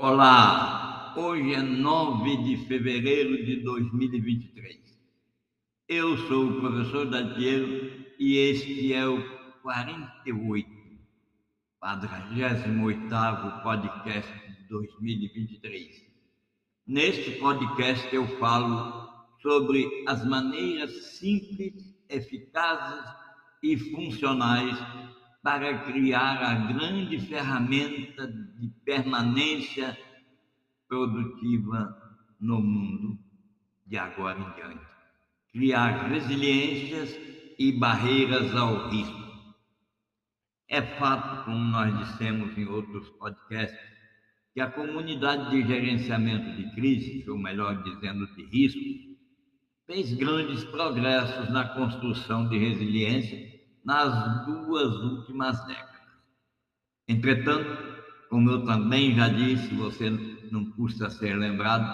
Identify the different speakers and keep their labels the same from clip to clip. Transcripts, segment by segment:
Speaker 1: Olá, hoje é 9 de fevereiro de 2023. Eu sou o professor Daltiero e este é o 48, 48 podcast de 2023. Neste podcast eu falo sobre as maneiras simples, eficazes e funcionais para criar a grande ferramenta de permanência produtiva no mundo de agora em diante. Criar resiliências e barreiras ao risco. É fato, como nós dissemos em outros podcasts, que a comunidade de gerenciamento de crise, ou melhor dizendo, de risco, fez grandes progressos na construção de resiliência nas duas últimas décadas. Entretanto, como eu também já disse, você não custa ser lembrado,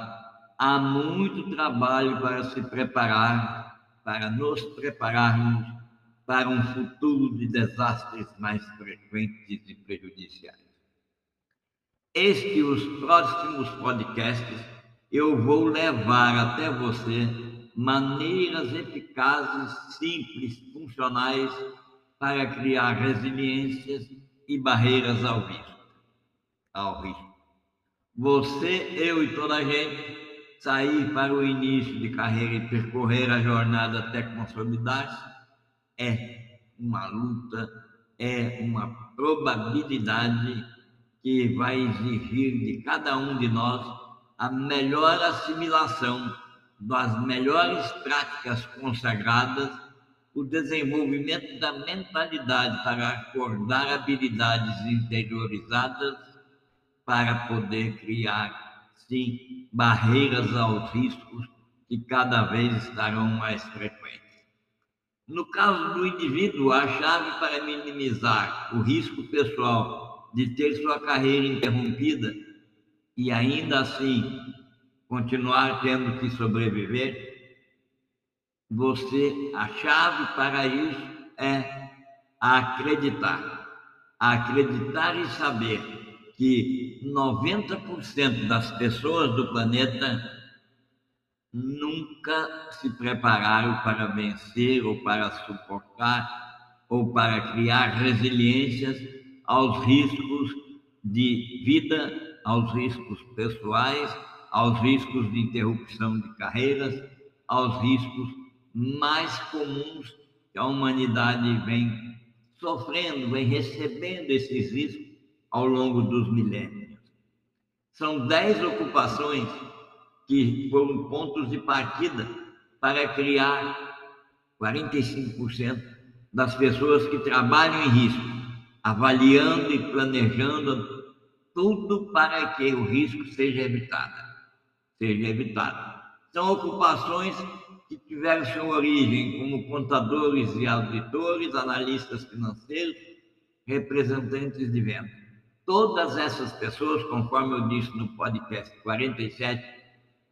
Speaker 1: há muito trabalho para se preparar, para nos prepararmos para um futuro de desastres mais frequentes e prejudiciais. Este e os próximos podcasts eu vou levar até você maneiras eficazes, simples, funcionais para criar resiliências e barreiras ao risco. Ao risco. Você, eu e toda a gente sair para o início de carreira e percorrer a jornada até consolidar-se é uma luta, é uma probabilidade que vai exigir de cada um de nós a melhor assimilação das melhores práticas consagradas, o desenvolvimento da mentalidade para acordar habilidades interiorizadas para poder criar, sim, barreiras aos riscos que cada vez estarão mais frequentes. No caso do indivíduo, a chave para minimizar o risco pessoal de ter sua carreira interrompida e ainda assim continuar tendo que sobreviver, você, a chave para isso é acreditar. Acreditar e saber que 90% das pessoas do planeta nunca se prepararam para vencer ou para suportar ou para criar resiliências aos riscos de vida, aos riscos pessoais aos riscos de interrupção de carreiras, aos riscos mais comuns que a humanidade vem sofrendo, vem recebendo esses riscos ao longo dos milênios. São dez ocupações que foram pontos de partida para criar 45% das pessoas que trabalham em risco, avaliando e planejando tudo para que o risco seja evitado seja evitado. São ocupações que tiveram sua origem como contadores e auditores, analistas financeiros, representantes de venda. Todas essas pessoas, conforme eu disse no podcast 47,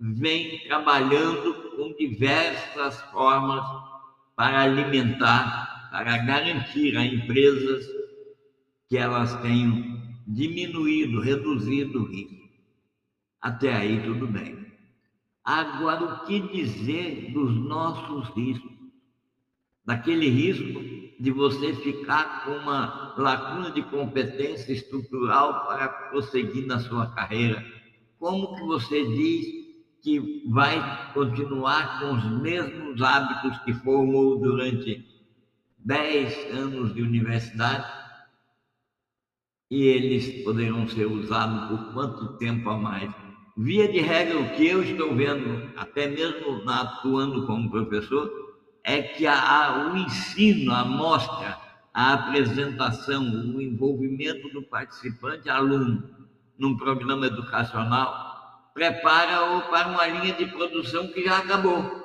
Speaker 1: vêm trabalhando com diversas formas para alimentar, para garantir a empresas que elas tenham diminuído, reduzido o risco. Até aí tudo bem. Agora, o que dizer dos nossos riscos? Daquele risco de você ficar com uma lacuna de competência estrutural para prosseguir na sua carreira. Como que você diz que vai continuar com os mesmos hábitos que formou durante 10 anos de universidade? E eles poderão ser usados por quanto tempo a mais? Via de regra, o que eu estou vendo, até mesmo atuando como professor, é que a, o ensino, a mostra, a apresentação, o envolvimento do participante aluno num programa educacional prepara-o para uma linha de produção que já acabou.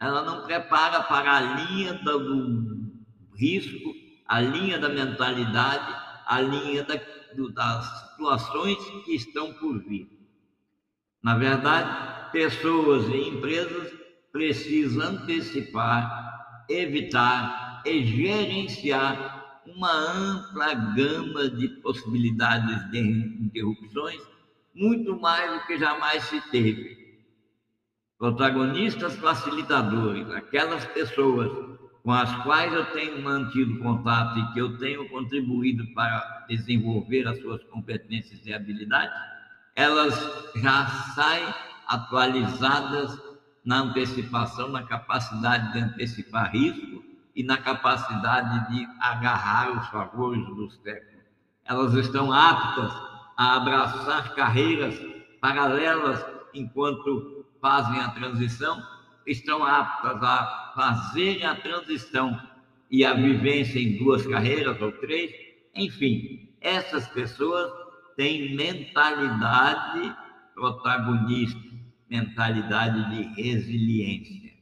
Speaker 1: Ela não prepara para a linha do risco, a linha da mentalidade, a linha da, do, das situações que estão por vir. Na verdade, pessoas e empresas precisam antecipar, evitar e gerenciar uma ampla gama de possibilidades de interrupções muito mais do que jamais se teve. Protagonistas facilitadores, aquelas pessoas com as quais eu tenho mantido contato e que eu tenho contribuído para desenvolver as suas competências e habilidades, elas já saem atualizadas na antecipação, na capacidade de antecipar risco e na capacidade de agarrar os favores do século. Elas estão aptas a abraçar carreiras paralelas enquanto fazem a transição, estão aptas a fazer a transição e a vivência em duas carreiras ou três. Enfim, essas pessoas têm mentalidade protagonista, mentalidade de resiliência.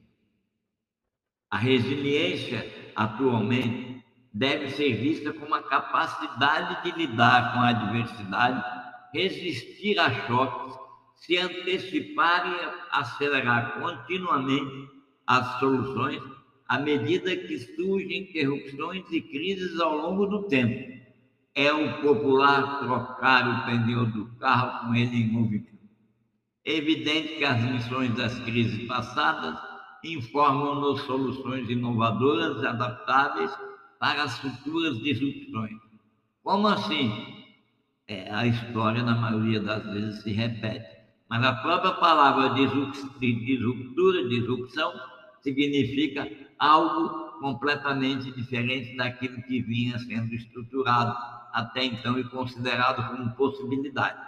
Speaker 1: A resiliência, atualmente, deve ser vista como a capacidade de lidar com a adversidade, resistir a choques, se antecipar e acelerar continuamente as soluções à medida que surgem interrupções e crises ao longo do tempo. É o popular trocar o pneu do carro com ele movimento. É evidente que as lições das crises passadas informam-nos soluções inovadoras e adaptáveis para as futuras disrupções. Como assim? É, a história, na maioria das vezes, se repete. Mas a própria palavra disruptura, disrupção, significa algo completamente diferente daquilo que vinha sendo estruturado até então e considerado como possibilidade.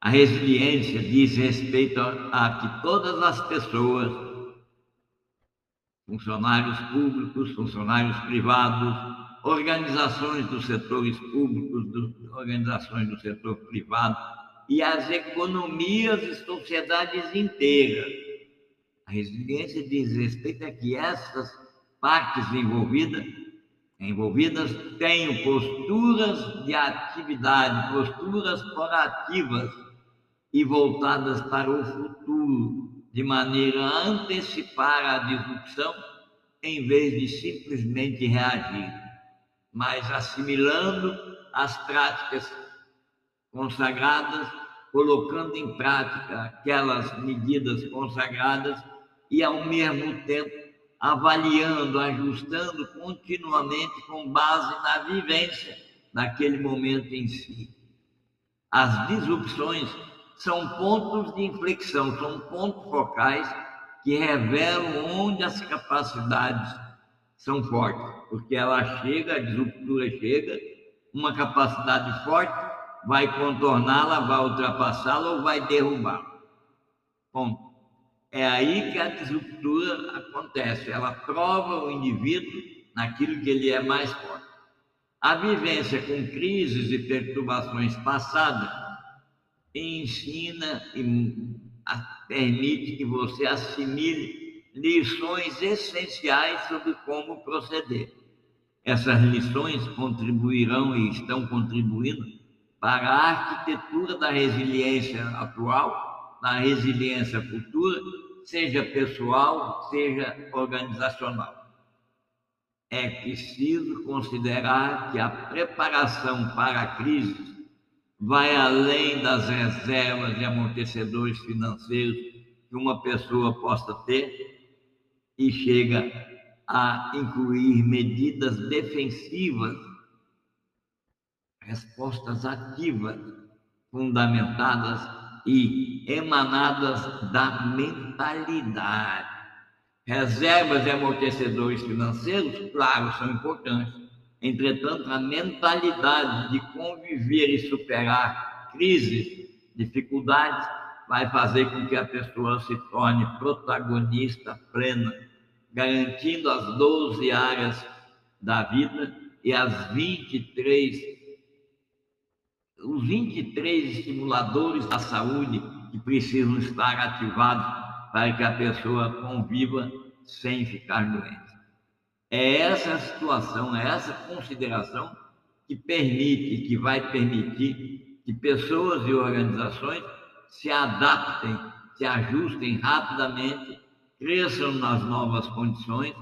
Speaker 1: A resiliência diz respeito a que todas as pessoas funcionários públicos, funcionários privados, organizações dos setores públicos, organizações do setor privado e as economias e sociedades inteiras. A resiliência diz respeito a que essas partes envolvidas, envolvidas tenham posturas de atividade, posturas proativas e voltadas para o futuro, de maneira a antecipar a disrupção em vez de simplesmente reagir, mas assimilando as práticas consagradas, colocando em prática aquelas medidas consagradas e, ao mesmo tempo, avaliando, ajustando continuamente com base na vivência daquele momento em si. As disrupções são pontos de inflexão, são pontos focais que revelam onde as capacidades são fortes, porque ela chega, a disruptura chega, uma capacidade forte vai contorná-la, vai ultrapassá-la ou vai derrubá-la. Ponto. É aí que a disruptura acontece, ela prova o indivíduo naquilo que ele é mais forte. A vivência com crises e perturbações passadas ensina e permite que você assimile lições essenciais sobre como proceder. Essas lições contribuirão e estão contribuindo para a arquitetura da resiliência atual, da resiliência futura, seja pessoal, seja organizacional. É preciso considerar que a preparação para a crise vai além das reservas e amortecedores financeiros que uma pessoa possa ter e chega a incluir medidas defensivas, respostas ativas, fundamentadas e emanadas da mentalidade. Reservas e amortecedores financeiros, claro, são importantes, Entretanto, a mentalidade de conviver e superar crises, dificuldades, vai fazer com que a pessoa se torne protagonista plena, garantindo as 12 áreas da vida e as 23 os 23 estimuladores da saúde que precisam estar ativados para que a pessoa conviva sem ficar doente. É essa situação, é essa consideração que permite, que vai permitir que pessoas e organizações se adaptem, se ajustem rapidamente, cresçam nas novas condições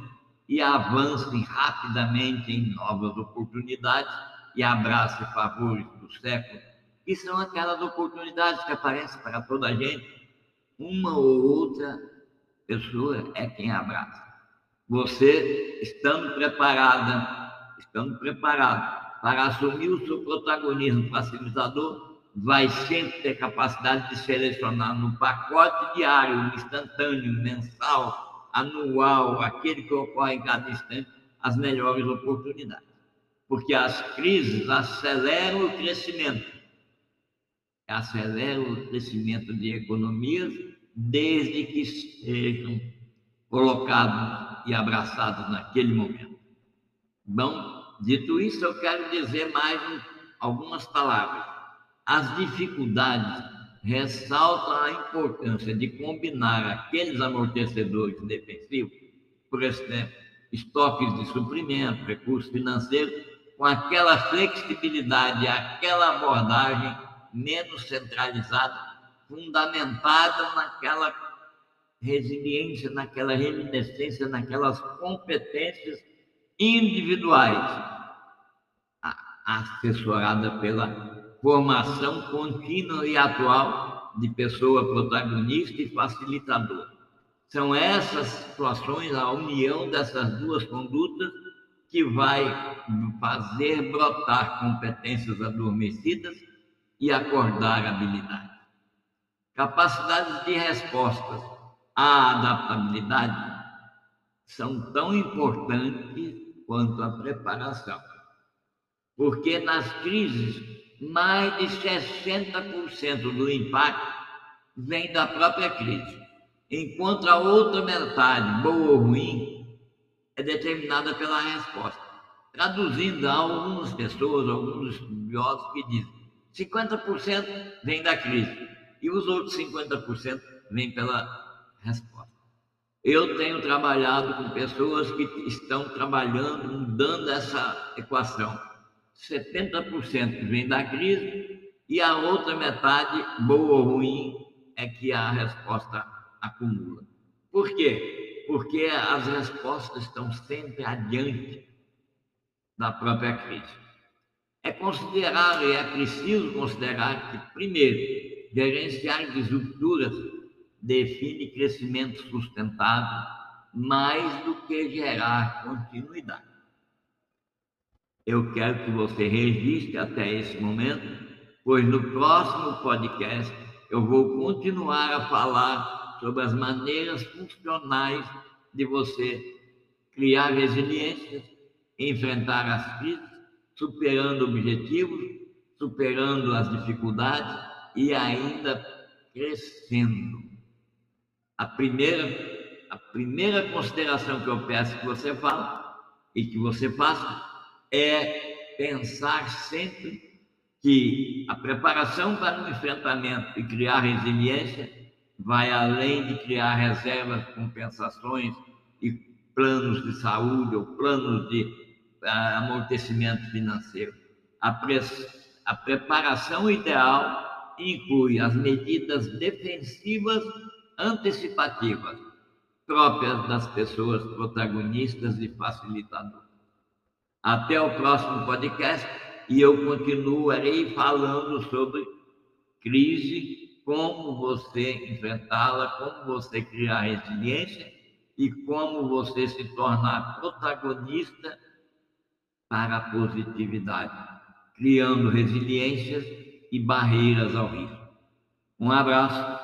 Speaker 1: e avancem rapidamente em novas oportunidades e abracem favores do século que são aquelas oportunidades que aparecem para toda a gente. Uma ou outra pessoa é quem abraça. Você, estando preparada, estando preparado para assumir o seu protagonismo facilitador, vai sempre ter capacidade de selecionar no pacote diário, instantâneo, mensal, anual, aquele que ocorre em cada instante, as melhores oportunidades. Porque as crises aceleram o crescimento, aceleram o crescimento de economias, desde que sejam colocados e abraçados naquele momento. Bom, dito isso, eu quero dizer mais algumas palavras as dificuldades ressaltam a importância de combinar aqueles amortecedores defensivos, por exemplo, estoques de suprimento, recursos financeiros, com aquela flexibilidade, aquela abordagem menos centralizada, fundamentada naquela resiliência, naquela reminiscência, naquelas competências individuais, assessorada pela formação contínua e atual de pessoa protagonista e facilitadora. São essas situações, a união dessas duas condutas, que vai fazer brotar competências adormecidas e acordar habilidades. Capacidades de respostas à adaptabilidade são tão importantes quanto a preparação. Porque nas crises mais de 60% do impacto vem da própria crise, enquanto a outra metade, boa ou ruim, é determinada pela resposta. Traduzindo, há algumas pessoas, alguns estudiosos que dizem 50% vem da crise e os outros 50% vem pela resposta. Eu tenho trabalhado com pessoas que estão trabalhando, mudando essa equação 70% vem da crise e a outra metade, boa ou ruim, é que a resposta acumula. Por quê? Porque as respostas estão sempre adiante da própria crise. É considerável e é preciso considerar que, primeiro, gerenciar disrupturas define crescimento sustentável mais do que gerar continuidade. Eu quero que você registre até esse momento, pois no próximo podcast eu vou continuar a falar sobre as maneiras funcionais de você criar resiliência, enfrentar as crises, superando objetivos, superando as dificuldades e ainda crescendo. A primeira, a primeira consideração que eu peço que você faça e que você faça é pensar sempre que a preparação para o enfrentamento e criar resiliência vai além de criar reservas, compensações e planos de saúde ou planos de amortecimento financeiro. A, pre a preparação ideal inclui as medidas defensivas antecipativas próprias das pessoas protagonistas e facilitadoras. Até o próximo podcast e eu continuarei falando sobre crise, como você enfrentá-la, como você criar resiliência e como você se tornar protagonista para a positividade, criando resiliências e barreiras ao risco. Um abraço